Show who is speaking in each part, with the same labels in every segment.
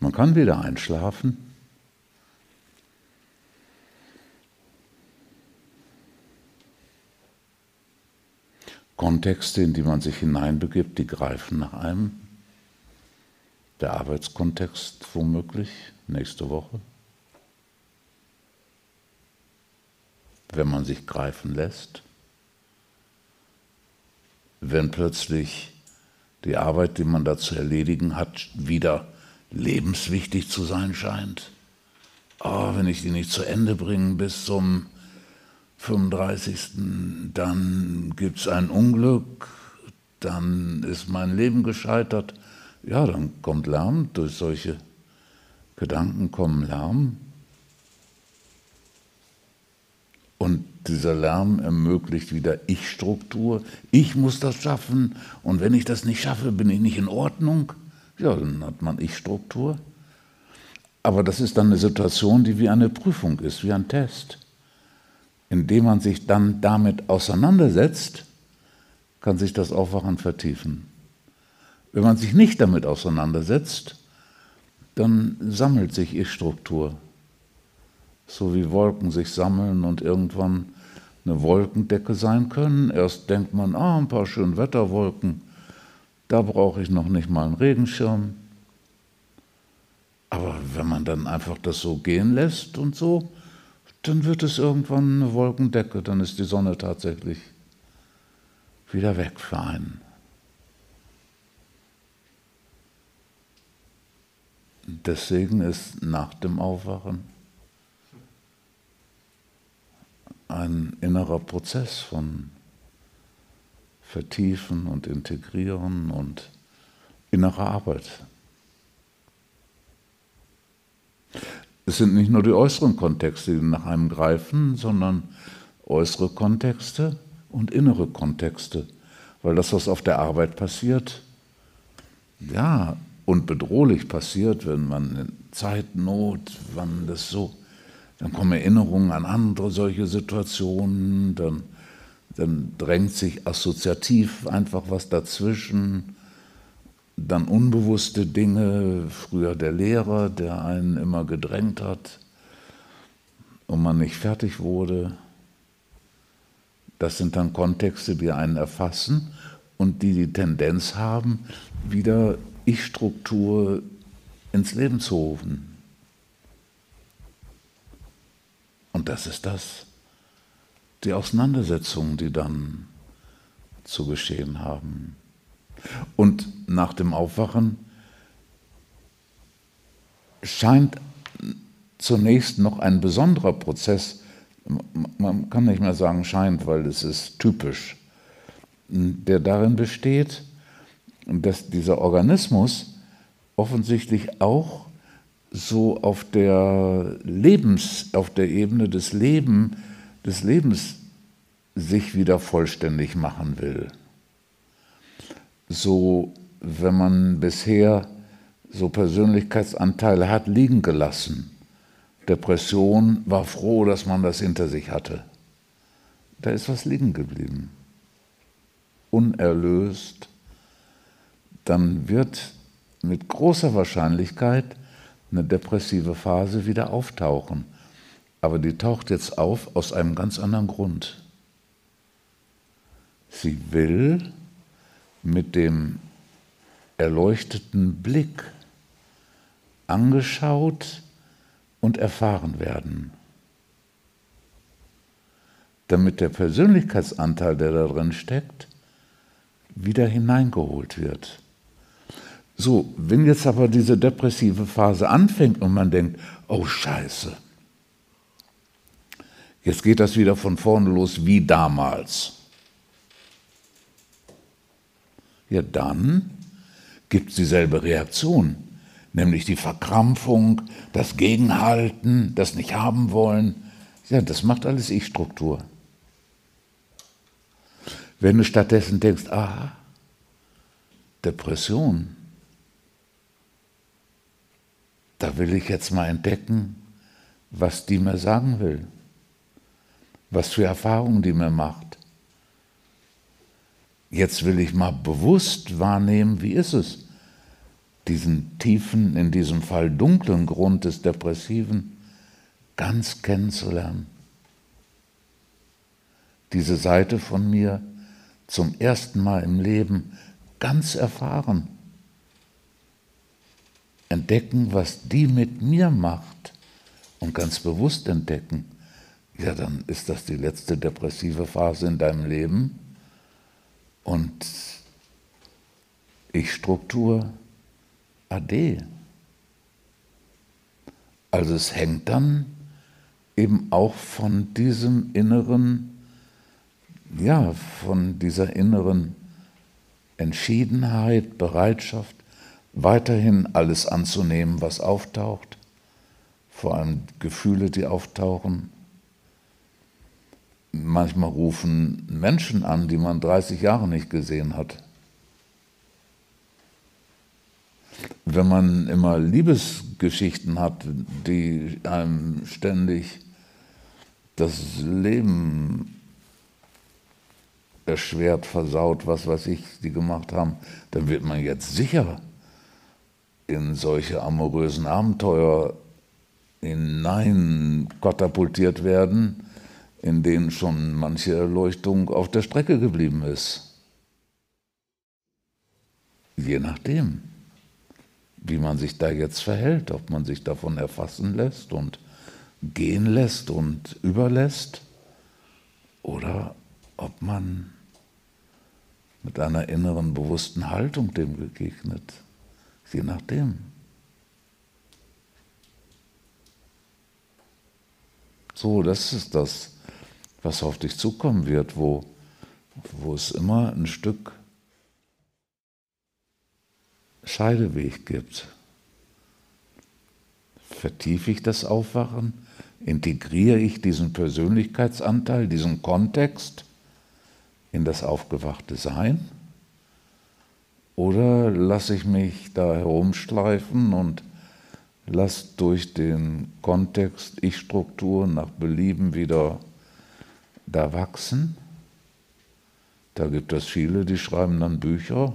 Speaker 1: Man kann wieder einschlafen. Kontexte, in die man sich hineinbegibt, die greifen nach einem. Der Arbeitskontext womöglich nächste Woche. Wenn man sich greifen lässt. Wenn plötzlich die Arbeit, die man da zu erledigen hat, wieder lebenswichtig zu sein scheint. Oh, wenn ich die nicht zu Ende bringe bis zum 35. dann gibt es ein Unglück, dann ist mein Leben gescheitert. Ja, dann kommt Lärm, durch solche Gedanken kommen Lärm. Und dieser Lärm ermöglicht wieder Ich-Struktur. Ich muss das schaffen und wenn ich das nicht schaffe, bin ich nicht in Ordnung. Ja, dann hat man Ich-Struktur. Aber das ist dann eine Situation, die wie eine Prüfung ist, wie ein Test indem man sich dann damit auseinandersetzt, kann sich das Aufwachen vertiefen. Wenn man sich nicht damit auseinandersetzt, dann sammelt sich Ich-Struktur. So wie Wolken sich sammeln und irgendwann eine Wolkendecke sein können. Erst denkt man, ah, ein paar schöne Wetterwolken, da brauche ich noch nicht mal einen Regenschirm. Aber wenn man dann einfach das so gehen lässt und so, dann wird es irgendwann eine Wolkendecke, dann ist die Sonne tatsächlich wieder weg für einen. Deswegen ist nach dem Aufwachen ein innerer Prozess von Vertiefen und Integrieren und innerer Arbeit. Es sind nicht nur die äußeren Kontexte, die nach einem greifen, sondern äußere Kontexte und innere Kontexte. Weil das, was auf der Arbeit passiert, ja, und bedrohlich passiert, wenn man in Zeitnot, wann das so, dann kommen Erinnerungen an andere solche Situationen, dann, dann drängt sich assoziativ einfach was dazwischen dann unbewusste Dinge, früher der Lehrer, der einen immer gedrängt hat und man nicht fertig wurde. Das sind dann Kontexte, die einen erfassen und die die Tendenz haben, wieder Ich-Struktur ins Leben zu rufen. Und das ist das, die Auseinandersetzungen, die dann zu geschehen haben. Und nach dem Aufwachen scheint zunächst noch ein besonderer Prozess, man kann nicht mehr sagen scheint, weil es ist typisch, der darin besteht, dass dieser Organismus offensichtlich auch so auf der Lebens, auf der Ebene des Lebens, des Lebens sich wieder vollständig machen will so, wenn man bisher so Persönlichkeitsanteile hat liegen gelassen. Depression war froh, dass man das hinter sich hatte. Da ist was liegen geblieben. Unerlöst. Dann wird mit großer Wahrscheinlichkeit eine depressive Phase wieder auftauchen. Aber die taucht jetzt auf aus einem ganz anderen Grund. Sie will mit dem erleuchteten Blick angeschaut und erfahren werden, damit der Persönlichkeitsanteil, der da drin steckt, wieder hineingeholt wird. So, wenn jetzt aber diese depressive Phase anfängt und man denkt, oh Scheiße, jetzt geht das wieder von vorne los wie damals ja dann gibt es dieselbe Reaktion, nämlich die Verkrampfung, das Gegenhalten, das nicht haben wollen. Ja, das macht alles Ich-Struktur. Wenn du stattdessen denkst, ah, Depression, da will ich jetzt mal entdecken, was die mir sagen will, was für Erfahrungen die mir macht. Jetzt will ich mal bewusst wahrnehmen, wie ist es, diesen tiefen, in diesem Fall dunklen Grund des Depressiven ganz kennenzulernen. Diese Seite von mir zum ersten Mal im Leben ganz erfahren. Entdecken, was die mit mir macht und ganz bewusst entdecken, ja, dann ist das die letzte depressive Phase in deinem Leben und Ich-Struktur ade. Also es hängt dann eben auch von diesem inneren, ja, von dieser inneren Entschiedenheit, Bereitschaft, weiterhin alles anzunehmen, was auftaucht, vor allem Gefühle, die auftauchen. Manchmal rufen Menschen an, die man 30 Jahre nicht gesehen hat. wenn man immer Liebesgeschichten hat, die einem ständig das Leben erschwert, versaut, was weiß ich, die gemacht haben, dann wird man jetzt sicher in solche amorösen Abenteuer hinein katapultiert werden, in denen schon manche Erleuchtung auf der Strecke geblieben ist. Je nachdem wie man sich da jetzt verhält, ob man sich davon erfassen lässt und gehen lässt und überlässt oder ob man mit einer inneren bewussten Haltung dem begegnet, je nachdem. So, das ist das, was auf dich zukommen wird, wo, wo es immer ein Stück Scheideweg gibt. Vertiefe ich das Aufwachen? Integriere ich diesen Persönlichkeitsanteil, diesen Kontext in das aufgewachte Sein? Oder lasse ich mich da herumstreifen und lasse durch den Kontext Ich-Struktur nach Belieben wieder da wachsen? Da gibt es viele, die schreiben dann Bücher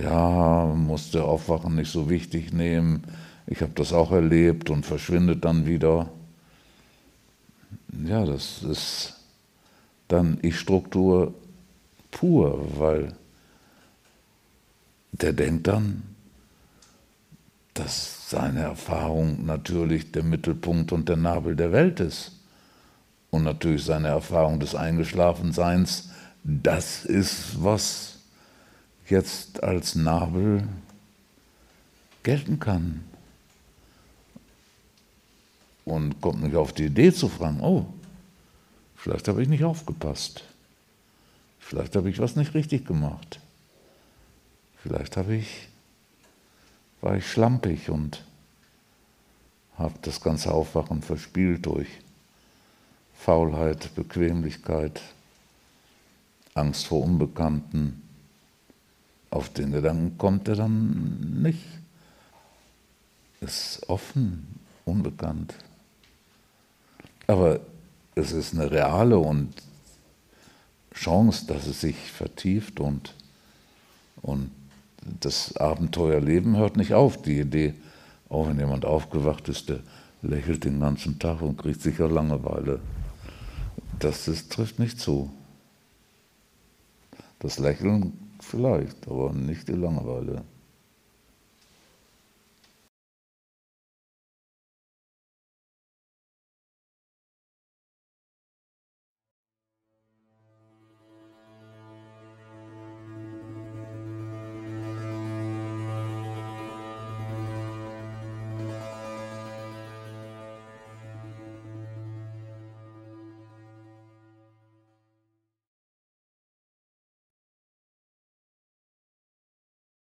Speaker 1: ja, musste Aufwachen nicht so wichtig nehmen. Ich habe das auch erlebt und verschwindet dann wieder. Ja, das ist dann Ich-Struktur pur, weil der denkt dann, dass seine Erfahrung natürlich der Mittelpunkt und der Nabel der Welt ist. Und natürlich seine Erfahrung des Eingeschlafenseins, das ist, was jetzt als Nabel gelten kann. Und kommt nicht auf die Idee zu fragen, oh, vielleicht habe ich nicht aufgepasst. Vielleicht habe ich was nicht richtig gemacht. Vielleicht habe ich, war ich schlampig und habe das ganze Aufwachen verspielt durch Faulheit, Bequemlichkeit, Angst vor Unbekannten, auf den Gedanken kommt er dann nicht. Ist offen, unbekannt. Aber es ist eine reale und Chance, dass es sich vertieft und, und das Abenteuerleben hört nicht auf. Die Idee, auch wenn jemand aufgewacht ist, der lächelt den ganzen Tag und kriegt sicher Langeweile. Das ist, trifft nicht zu. Das Lächeln vielleicht, aber nicht die Langeweile.